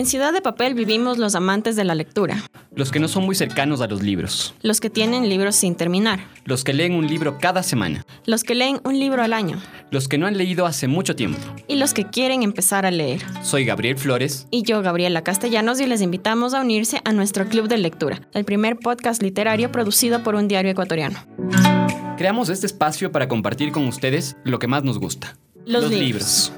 En Ciudad de Papel vivimos los amantes de la lectura, Los que no son muy cercanos a los libros. los que tienen libros sin terminar, Los que leen un libro cada semana. los que leen un libro al año Los que no han leído hace mucho tiempo. y los que quieren empezar a leer. Soy Gabriel Flores. Y yo, Gabriela Castellanos, y les invitamos a unirse a nuestro Club de Lectura, el primer podcast literario producido por un diario ecuatoriano. Creamos este espacio para compartir con ustedes lo que más nos gusta. Los libros.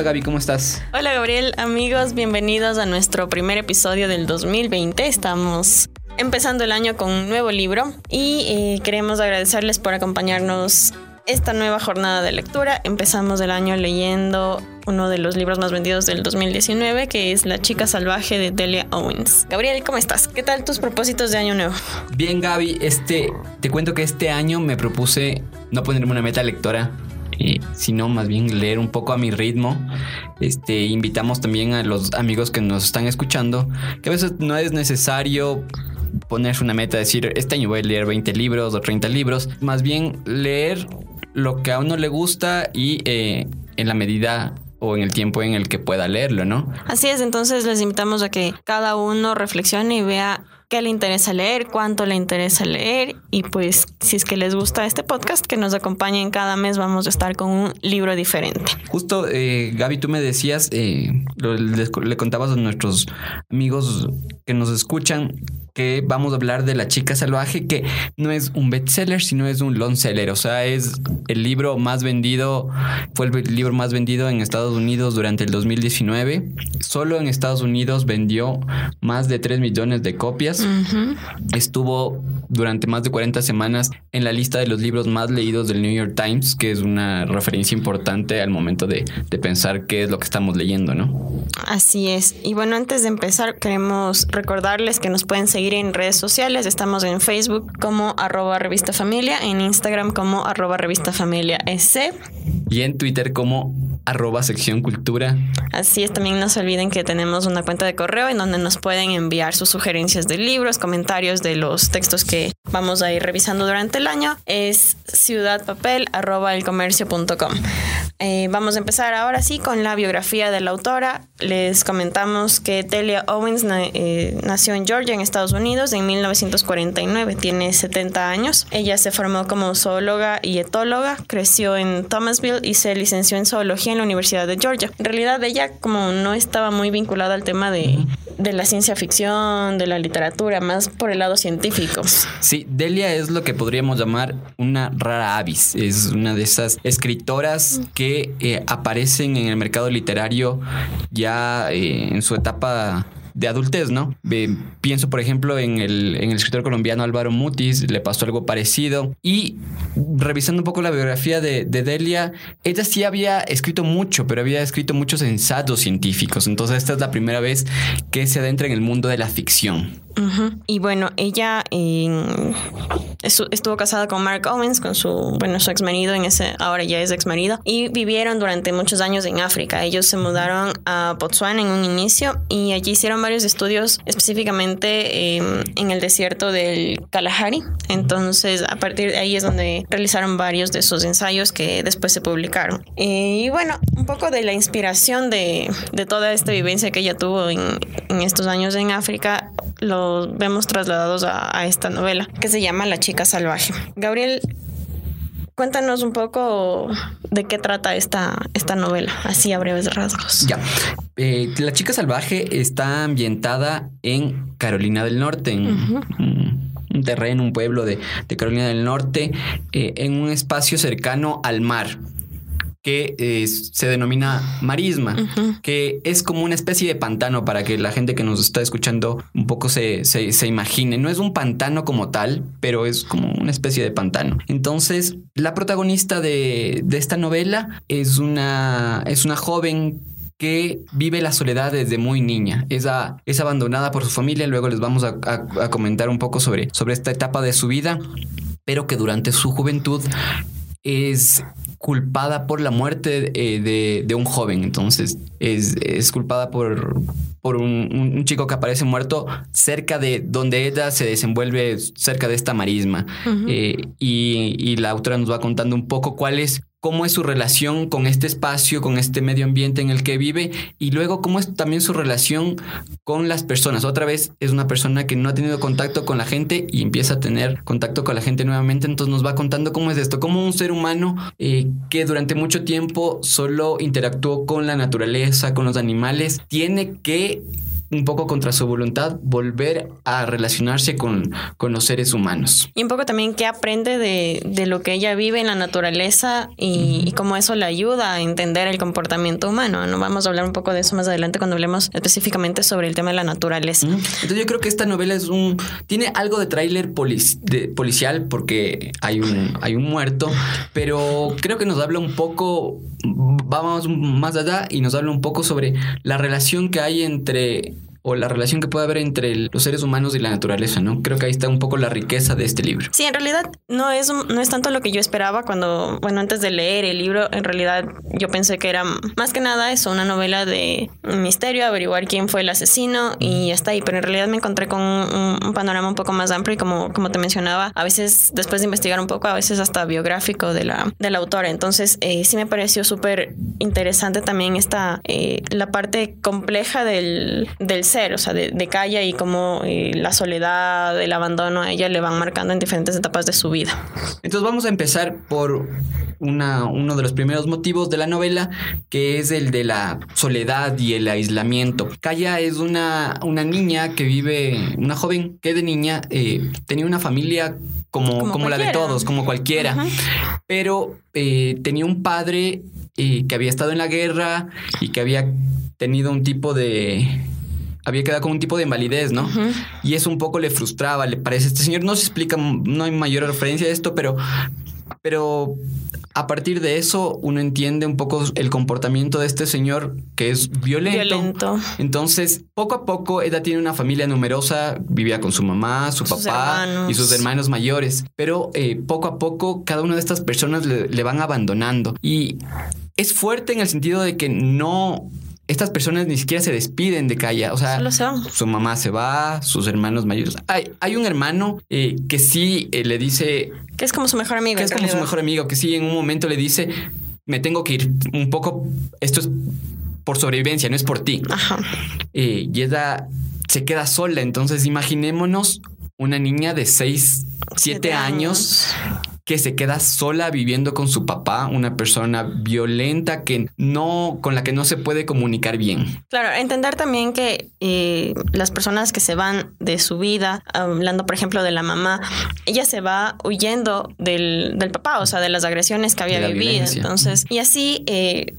Hola Gaby, ¿cómo estás? Hola Gabriel, amigos, bienvenidos a nuestro primer episodio del 2020. Estamos empezando el año con un nuevo libro y eh, queremos agradecerles por acompañarnos esta nueva jornada de lectura. Empezamos el año leyendo uno de los libros más vendidos del 2019, que es La chica salvaje de Delia Owens. Gabriel, ¿cómo estás? ¿Qué tal tus propósitos de año nuevo? Bien Gaby, este, te cuento que este año me propuse no ponerme una meta lectora, sino más bien leer un poco a mi ritmo. Este, invitamos también a los amigos que nos están escuchando, que a veces no es necesario ponerse una meta, decir, este año voy a leer 20 libros o 30 libros, más bien leer lo que a uno le gusta y eh, en la medida o en el tiempo en el que pueda leerlo, ¿no? Así es, entonces les invitamos a que cada uno reflexione y vea qué le interesa leer, cuánto le interesa leer y pues si es que les gusta este podcast, que nos acompañen cada mes, vamos a estar con un libro diferente. Justo, eh, Gaby, tú me decías, eh, les- le contabas a nuestros amigos que nos escuchan que vamos a hablar de La chica salvaje, que no es un bestseller, sino es un long seller. O sea, es el libro más vendido, fue el libro más vendido en Estados Unidos durante el 2019. Solo en Estados Unidos vendió más de 3 millones de copias. Ujú. Estuvo durante más de 40 semanas en la lista de los libros más leídos del New York Times, que es una referencia importante al momento de, de pensar qué es lo que estamos leyendo, ¿no? Así es. Y bueno, antes de empezar, queremos recordarles que nos pueden seguir en redes sociales. Estamos en Facebook como arroba revista familia, en Instagram como arroba revista familia SC. Y en Twitter como arroba sección cultura. Así es, también no se olviden que tenemos una cuenta de correo en donde nos pueden enviar sus sugerencias de libros, comentarios de los textos que vamos a ir revisando durante el año. Es ciudadpapel.elcomercio.com. Eh, vamos a empezar ahora sí con la biografía de la autora. Les comentamos que Delia Owens na- eh, nació en Georgia, en Estados Unidos, en 1949. Tiene 70 años. Ella se formó como zoóloga y etóloga, creció en Thomasville y se licenció en zoología en la Universidad de Georgia. En realidad ella como no estaba muy vinculada al tema de, de la ciencia ficción, de la literatura, más por el lado científico. Sí, Delia es lo que podríamos llamar una rara avis. Es una de esas escritoras que eh, aparecen en el mercado literario ya eh, en su etapa de adultez, ¿no? Pienso, por ejemplo, en el, en el escritor colombiano Álvaro Mutis, le pasó algo parecido. Y revisando un poco la biografía de, de Delia, ella sí había escrito mucho, pero había escrito muchos ensayos científicos. Entonces, esta es la primera vez que se adentra en el mundo de la ficción. Ujú. Y bueno, ella estu- estuvo casada con Mark Owens, con su, bueno, su ex marido, en ese, ahora ya es ex marido, y vivieron durante muchos años en África. Ellos se mudaron a Botswana en un inicio y allí hicieron varios estudios específicamente eh, en el desierto del Kalahari. Entonces, a partir de ahí es donde realizaron varios de sus ensayos que después se publicaron. Y bueno, un poco de la inspiración de, de toda esta vivencia que ella tuvo en estos años en África, los vemos trasladados a, a esta novela que se llama La chica salvaje. Gabriel, cuéntanos un poco de qué trata esta, esta novela, así a breves rasgos. Ya. Eh, la chica salvaje está ambientada en Carolina del Norte, en un, un terreno, un pueblo de, de Carolina del Norte, eh, en un espacio cercano al mar que eh, se denomina marisma, que es como una especie de pantano para que la gente que nos está escuchando un poco se, se, se imagine. No es un pantano como tal, pero es como una especie de pantano. Entonces, la protagonista de, de esta novela es una, es una joven que vive la soledad desde muy niña. Es, a- es abandonada por su familia. Luego les vamos a, a- a comentar un poco sobre, sobre esta etapa de su vida, pero que durante su juventud es culpada por la muerte eh, de, de un joven. Entonces, es, es culpada por, por un, chico que aparece muerto cerca de donde ella se desenvuelve, cerca de esta marisma. Eh, y, y, la autora nos va contando un poco cuál es cómo es su relación con este espacio, con este medio ambiente en el que vive y luego cómo es también su relación con las personas. Otra vez es una persona que no ha tenido contacto con la gente y empieza a tener contacto con la gente nuevamente, entonces nos va contando cómo es esto, cómo un ser humano eh, que durante mucho tiempo solo interactuó con la naturaleza, con los animales, tiene que un poco contra su voluntad, volver a relacionarse con, con los seres humanos. Y un poco también qué aprende de, de lo que ella vive en la naturaleza y, cómo eso le ayuda a entender el comportamiento humano. ¿no? Vamos a hablar un poco de eso más adelante cuando hablemos específicamente sobre el tema de la naturaleza. Entonces yo creo que esta novela es un... tiene algo de tráiler policial porque hay un, hay un muerto, pero creo que nos habla un poco, vamos más allá y nos habla un poco sobre la relación que hay entre o la relación que puede haber entre los seres humanos y la naturaleza, ¿no? Creo que ahí está un poco la riqueza de este libro. Sí, en realidad no es, no es tanto lo que yo esperaba cuando, bueno, antes de leer el libro, en realidad yo pensé que era más que nada eso, una novela de misterio, averiguar quién fue el asesino y está ahí, pero en realidad me encontré con un, panorama un poco más amplio y como, como te mencionaba, a veces después de investigar un poco, a veces hasta biográfico de la, de la autora, entonces eh, sí me pareció súper interesante también esta, eh, la parte compleja del, del ser, o sea, de, de Kaya y cómo eh, la soledad, el abandono a ella le van marcando en diferentes etapas de su vida. Entonces vamos a empezar por una, uno de los primeros motivos de la novela, que es el de la soledad y el aislamiento. Kaya es una, una niña que vive, una joven que de niña eh, tenía una familia como, como, la de todos, como cualquiera, pero eh, tenía un padre que había estado en la guerra y que había tenido un tipo de había quedado como un tipo de invalidez, ¿no? Y eso un poco le frustraba, le parece. Este señor no se explica, no hay mayor referencia a esto, pero, pero a partir de eso uno entiende un poco el comportamiento de este señor que es violento. Entonces, poco a poco, ella tiene una familia numerosa, vivía con su mamá, su papá y sus hermanos mayores, pero eh, poco a poco cada una de estas personas le, le van abandonando. Y es fuerte en el sentido de que no estas personas ni siquiera se despiden de Kaya. O sea, su mamá se va, sus hermanos mayores. Hay, hay un hermano eh, que sí eh, le dice. Que es como su mejor amigo. Que es como su mejor amigo, que sí en un momento le dice: Me tengo que ir un poco. Esto es por sobrevivencia, no es por ti. Ajá. Eh, y ella se queda sola. Entonces, imaginémonos una niña de 6, 7 años que se queda sola viviendo con su papá, una persona violenta que no, con la que no se puede comunicar bien. Claro, entender también que eh, las personas que se van de su vida, hablando por ejemplo de la mamá, ella se va huyendo del, del papá, o sea, de las agresiones que había vivido. Entonces, y así eh,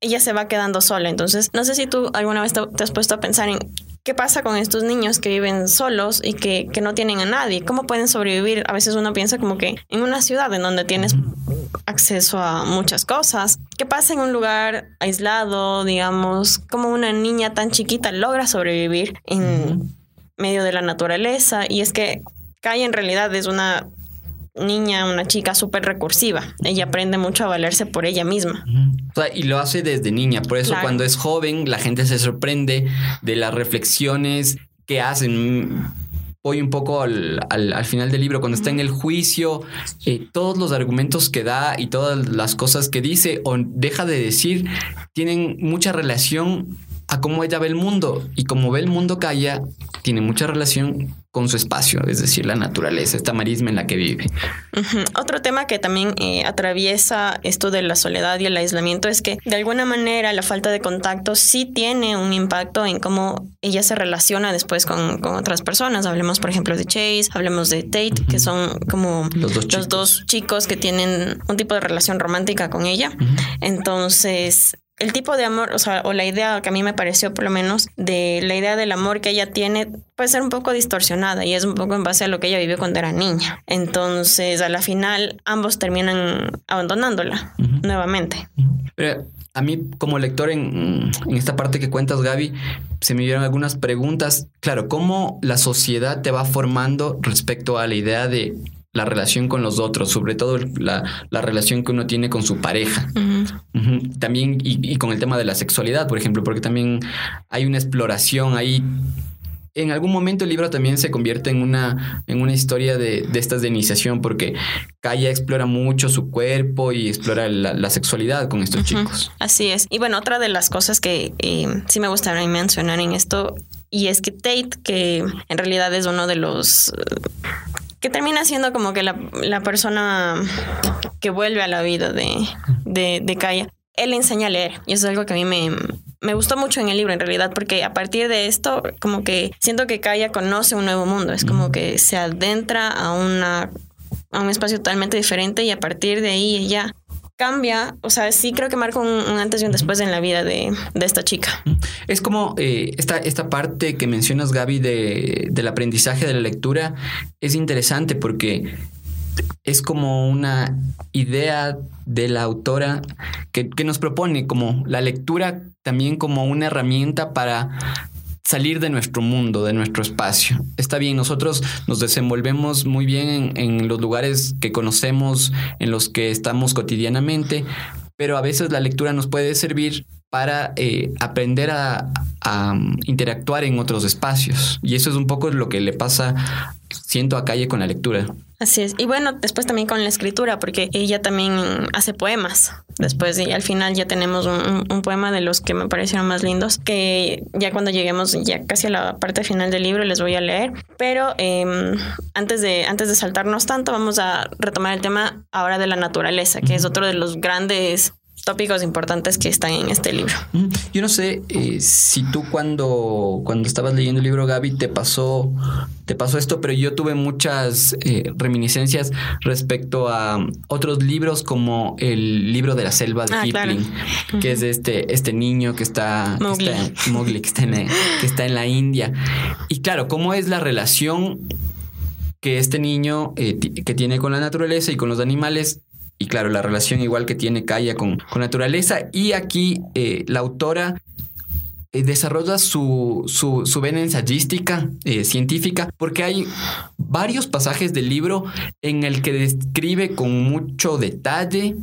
ella se va quedando sola. Entonces, no sé si tú alguna vez te, has puesto a pensar en ¿Qué pasa con estos niños que viven solos y que, que, no tienen a nadie? ¿Cómo pueden sobrevivir? A veces uno piensa como que en una ciudad en donde tienes acceso a muchas cosas. ¿Qué pasa en un lugar aislado, digamos? ¿Cómo una niña tan chiquita logra sobrevivir en medio de la naturaleza? Y es que Kai en realidad es una niña, una chica súper recursiva. Ella aprende mucho a valerse por ella misma. y lo hace desde niña. Por eso cuando es joven la gente se sorprende de las reflexiones que hacen. Voy un poco al, final del libro, cuando está en el juicio, eh, todos los argumentos que da y todas las cosas que dice o deja de decir tienen mucha relación a cómo ella ve el mundo. Y como ve el mundo Calla, tiene mucha relación con su espacio, es decir, la naturaleza, esta marisma en la que vive. Otro tema que también eh, atraviesa esto de la soledad y el aislamiento es que de alguna manera la falta de contacto sí tiene un impacto en cómo ella se relaciona después con, otras personas. Hablemos, por ejemplo, de Chase, hablemos de Tate, que son como los dos, chicos. que tienen un tipo de relación romántica con ella. Entonces, el tipo de amor, o sea, o la idea que a mí me pareció por lo menos de la idea del amor que ella tiene puede ser un poco distorsionada y es un poco en base a lo que ella vivió cuando era niña. Entonces, a la final, ambos terminan abandonándola nuevamente. Pero a mí como lector en, en, esta parte que cuentas, Gaby, se me dieron algunas preguntas. Claro, ¿cómo la sociedad te va formando respecto a la idea de la relación con los otros, sobre todo la, relación que uno tiene con su pareja. también y, con el tema de la sexualidad, por ejemplo, porque también hay una exploración ahí en algún momento el libro también se convierte en una, en una historia de, de estas de iniciación, porque Kaya explora mucho su cuerpo y explora la, sexualidad con estos chicos. Así es. Y bueno, otra de las cosas que eh, sí me gustaría mencionar en esto, y es que Tate, que en realidad es uno de los que termina siendo como que la, persona que vuelve a la vida de, de, de Kaya, él enseña a leer. Y eso es algo que a mí me, me gustó mucho en el libro, en realidad, porque a partir de esto, como que siento que Kaya conoce un nuevo mundo. Es como que se adentra a, una, a un espacio totalmente diferente y a partir de ahí ella cambia, o sea, sí creo que marca un, antes y un después en la vida de, esta chica. Es como eh, esta, esta parte que mencionas, Gaby, de, del aprendizaje de la lectura, es interesante porque es como una idea de la autora que, nos propone como la lectura también como una herramienta para salir de nuestro mundo, de nuestro espacio. Está bien, nosotros nos desenvolvemos muy bien en, los lugares que conocemos, en los que estamos cotidianamente, pero a veces la lectura nos puede servir para eh, aprender a, um, interactuar en otros espacios. Y eso es un poco lo que le pasa, siento, a Calle con la lectura. Así es. Y bueno, después también con la escritura, porque ella también hace poemas. Después y al final ya tenemos un, poema de los que me parecieron más lindos, que ya cuando lleguemos ya casi a la parte final del libro les voy a leer. Pero em, antes, de, antes de saltarnos tanto, vamos a retomar el tema ahora de la naturaleza, que es otro de los grandes tópicos importantes que están en este libro. Yo no sé eh, si tú cuando, cuando estabas leyendo el libro, Gaby, te pasó, te pasó esto, pero yo tuve muchas eh, reminiscencias respecto a otros libros como el libro de la selva de ah, Kipling, que es de este, este niño que está, Mowgli. Que está, en, que está en la India. Y claro, ¿cómo es la relación que este niño eh, que tiene con la naturaleza y con los animales y claro, la relación igual que tiene Kaya con, con naturaleza. Y aquí eh, la autora eh, desarrolla su, su, su, vena ensayística eh, científica porque hay varios pasajes del libro en el que describe con mucho detalle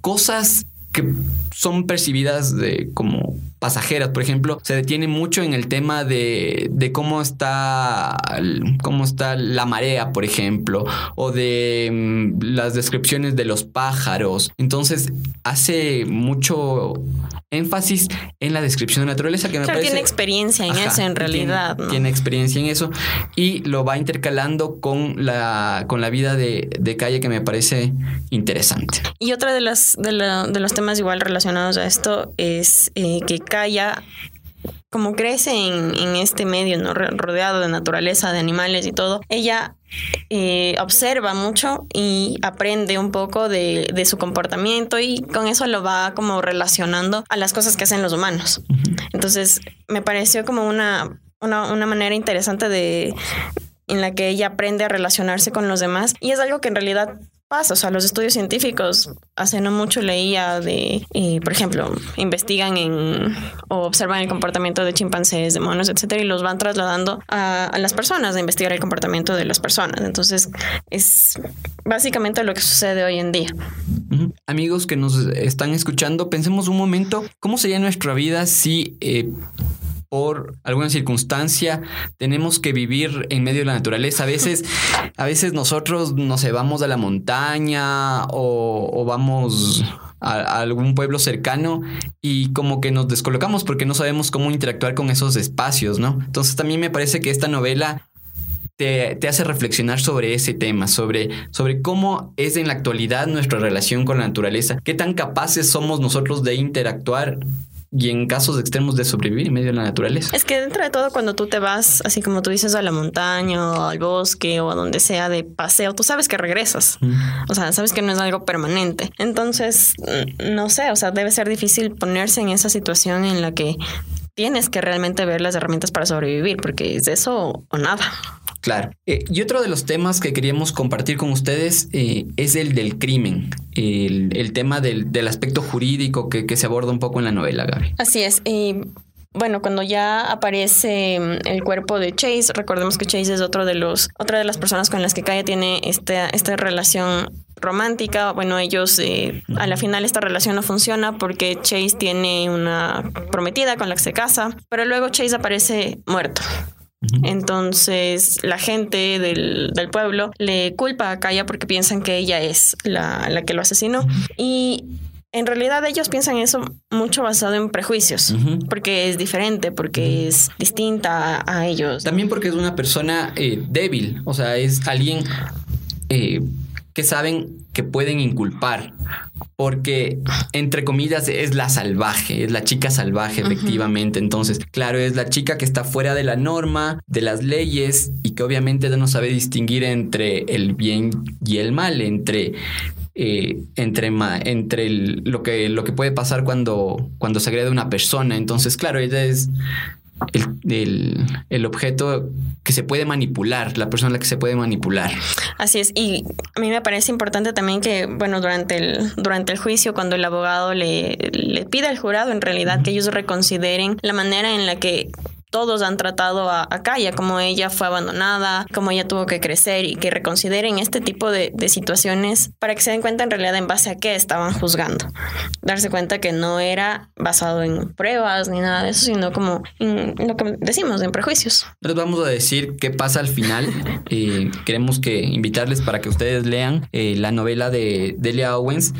cosas que son percibidas de, como pasajeras, por ejemplo, se detiene mucho en el tema de, de, cómo está cómo está la marea, por ejemplo, o de mm, las descripciones de los pájaros. Entonces hace mucho énfasis en la descripción de naturaleza que me parece. Tiene experiencia en eso, en realidad. Tiene, experiencia en eso y lo va intercalando con la, con la vida de, de calle que me parece interesante. Y otra de, las, de, de los temas igual relacionados a esto es eh, que Kaya como crece en, este medio, ¿no? rodeado de naturaleza, de animales y todo, ella eh, observa mucho y aprende un poco de, su comportamiento y con eso lo va como relacionando a las cosas que hacen los humanos. Entonces, me pareció como una, una, una manera interesante de en la que ella aprende a relacionarse con los demás y es algo que en realidad o sea, los estudios científicos, hace no mucho leía de, eh, por ejemplo, investigan en o observan el comportamiento de chimpancés, de monos, etcétera, y los van trasladando a, las personas, a investigar el comportamiento de las personas. Entonces, es básicamente lo que sucede hoy en día. Amigos que nos están escuchando, pensemos un momento, ¿cómo sería nuestra vida si eh, por alguna circunstancia tenemos que vivir en medio de la naturaleza. A veces, a veces nosotros nos vamos a la montaña o, vamos a, algún pueblo cercano y como que nos descolocamos porque no sabemos cómo interactuar con esos espacios, ¿no? Entonces también me parece que esta novela te, te, hace reflexionar sobre ese tema, sobre, sobre cómo es en la actualidad nuestra relación con la naturaleza, qué tan capaces somos nosotros de interactuar y en casos extremos de sobrevivir en medio de la naturaleza. Es que dentro de todo, cuando tú te vas, así como tú dices, a la montaña o al bosque o a donde sea de paseo, tú sabes que regresas. O sea, sabes que no es algo permanente. Entonces, no sé, o sea, debe ser difícil ponerse en esa situación en la que tienes que realmente ver las herramientas para sobrevivir, porque es eso o nada. Claro. Eh, y otro de los temas que queríamos compartir con ustedes eh, es el del crimen, el, tema del, aspecto jurídico que, se aborda un poco en la novela, Gaby. Así es. Y bueno, cuando ya aparece mm, el cuerpo de Chase, recordemos que Chase es otro de los, otra de las personas con las que Kaya tiene esta, esta relación romántica. Bueno, ellos eh, a la final esta relación no funciona porque Chase tiene una prometida con la que se casa, pero luego Chase aparece muerto. Entonces la gente del, pueblo le culpa a Kaya porque piensan que ella es la, la que lo asesinó. Y en realidad ellos piensan eso mucho basado en prejuicios, porque es diferente, porque es distinta a, ellos. También porque es una persona eh, débil, o sea, es alguien eh, que saben que pueden inculpar, porque entre comillas es la salvaje, es la chica salvaje efectivamente. Entonces, claro, es la chica que está fuera de la norma, de las leyes y que obviamente no sabe distinguir entre el bien y el mal, entre eh, entre, entre lo, que, lo que puede pasar cuando, cuando se agrede una persona. Entonces, claro, ella es el, el, objeto que se puede manipular, la persona a la que se puede manipular. Así es, y a mí me parece importante también que, bueno, durante el, durante el juicio, cuando el abogado le, le pide al jurado, en realidad, que ellos reconsideren la manera en la que todos han tratado a, Kaya, como ella fue abandonada, como ella tuvo que crecer y que reconsideren este tipo de, situaciones para que se den cuenta en realidad en base a qué estaban juzgando. Darse cuenta que no era basado en pruebas ni nada de eso, sino como lo que decimos, en prejuicios. Les vamos a decir qué pasa al final. Eh, queremos que invitarles para que ustedes lean eh, la novela de Delia Owens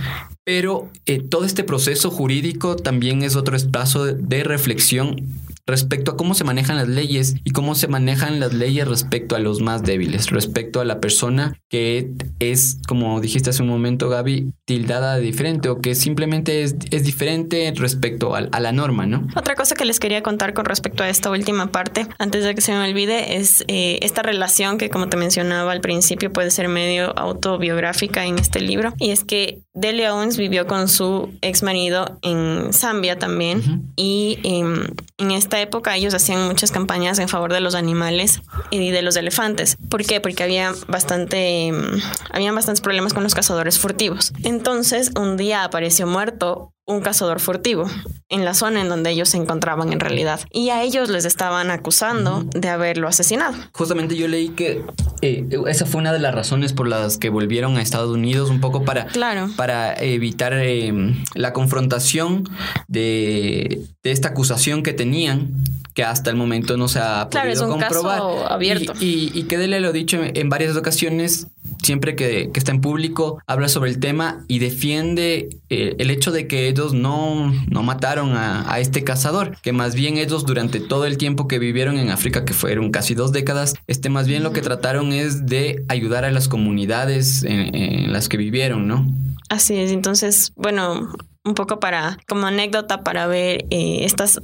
pero eh, todo este proceso jurídico también es otro espacio de reflexión respecto a cómo se manejan las leyes y cómo se manejan las leyes respecto a los más débiles, respecto a la persona que es, como dijiste hace un momento, Gaby, tildada de diferente o que simplemente es, diferente respecto a, la norma, ¿no? Otra cosa que les quería contar con respecto a esta última parte, antes de que se me olvide, es eh, esta relación que, como te mencionaba al principio, puede ser medio autobiográfica en este libro, y es que Delia Owens vivió con su ex marido en Zambia también, y em, en esta época ellos hacían muchas campañas en favor de los animales y de los elefantes. ¿Por qué? Porque había bastante, mm, habían bastantes problemas con los cazadores furtivos. Entonces, un día apareció muerto un cazador furtivo en la zona en donde ellos se encontraban en realidad. Y a ellos les estaban acusando de haberlo asesinado. Justamente yo leí que eh, esa fue una de las razones por las que volvieron a Estados Unidos un poco para, claro. para evitar eh, la confrontación de, esta acusación que tenían que hasta el momento no se ha claro, podido es un comprobar. Caso abierto. Y, y, que Dele lo ha dicho en, varias ocasiones, siempre que, está en público, habla sobre el tema y defiende eh, el hecho de que ellos no, no mataron a, este cazador, que más bien ellos durante todo el tiempo que vivieron en África, que fueron casi dos décadas, este más bien lo que trataron es de ayudar a las comunidades en, las que vivieron, ¿no? Así es, entonces, bueno, un poco para, como anécdota para ver eh, estas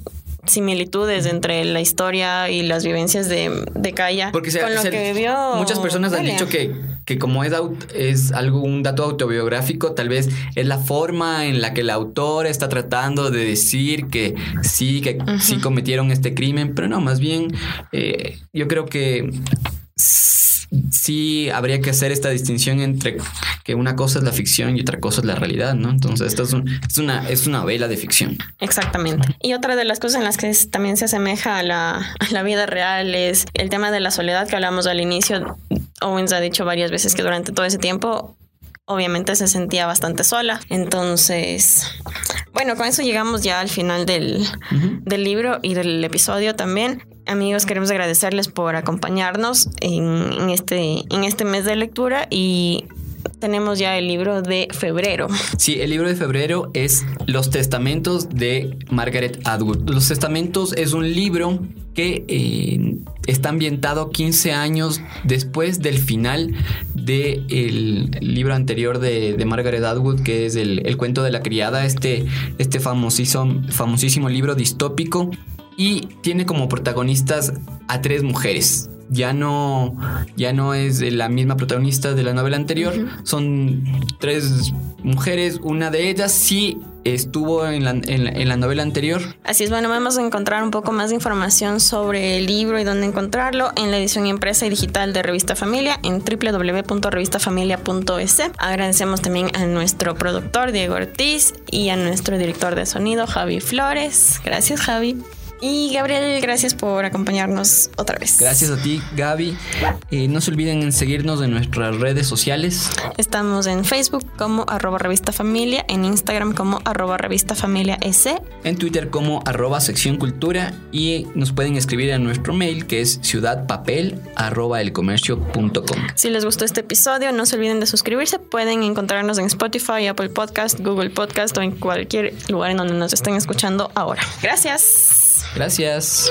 similitudes entre la historia y las vivencias de, de Kaya Porque con lo que vivió. Muchas personas han dicho que, que como es, es algo, un dato autobiográfico, tal vez es la forma en la que el autor está tratando de decir que sí, que sí cometieron este crimen, pero no, más bien eh, yo creo que sí habría que hacer esta distinción entre que una cosa es la ficción y otra cosa es la realidad, ¿no? Entonces, esta es, una, es una novela de ficción. Exactamente. Y otra de las cosas en las que también se asemeja a la, la vida real es el tema de la soledad que hablamos al inicio. Owens ha dicho varias veces que durante todo ese tiempo obviamente se sentía bastante sola. Entonces, bueno, con eso llegamos ya al final del, del libro y del episodio también. Amigos, queremos agradecerles por acompañarnos en, este, en este mes de lectura y tenemos ya el libro de febrero. Sí, el libro de febrero es Los Testamentos de Margaret Atwood. Los Testamentos es un libro que eh, está ambientado 15 años después del final del libro anterior de, Margaret Atwood, que es el, cuento de la criada, este, este famosísimo, famosísimo libro distópico y tiene como protagonistas a tres mujeres. Ya no, ya no es la misma protagonista de la novela anterior, son tres mujeres, una de ellas sí estuvo en la, en, la, novela anterior. Así es, bueno, vamos a encontrar un poco más de información sobre el libro y dónde encontrarlo en la edición impresa y digital de Revista Familia en www.revistafamilia.es. Agradecemos también a nuestro productor Diego Ortiz y a nuestro director de sonido Javi Flores. Gracias, Javi. Y Gabriel, gracias por acompañarnos otra vez. Gracias a ti, Gaby. Eh, no se olviden en seguirnos en nuestras redes sociales. Estamos en Facebook como arroba revista familia, en Instagram como arroba revista familia S. En Twitter como arroba sección cultura y nos pueden escribir a nuestro mail que es ciudadpapel arroba elcomercio.com. Si les gustó este episodio, no se olviden de suscribirse. Pueden encontrarnos en Spotify, Apple Podcast, Google Podcast o en cualquier lugar en donde nos estén escuchando ahora. Gracias.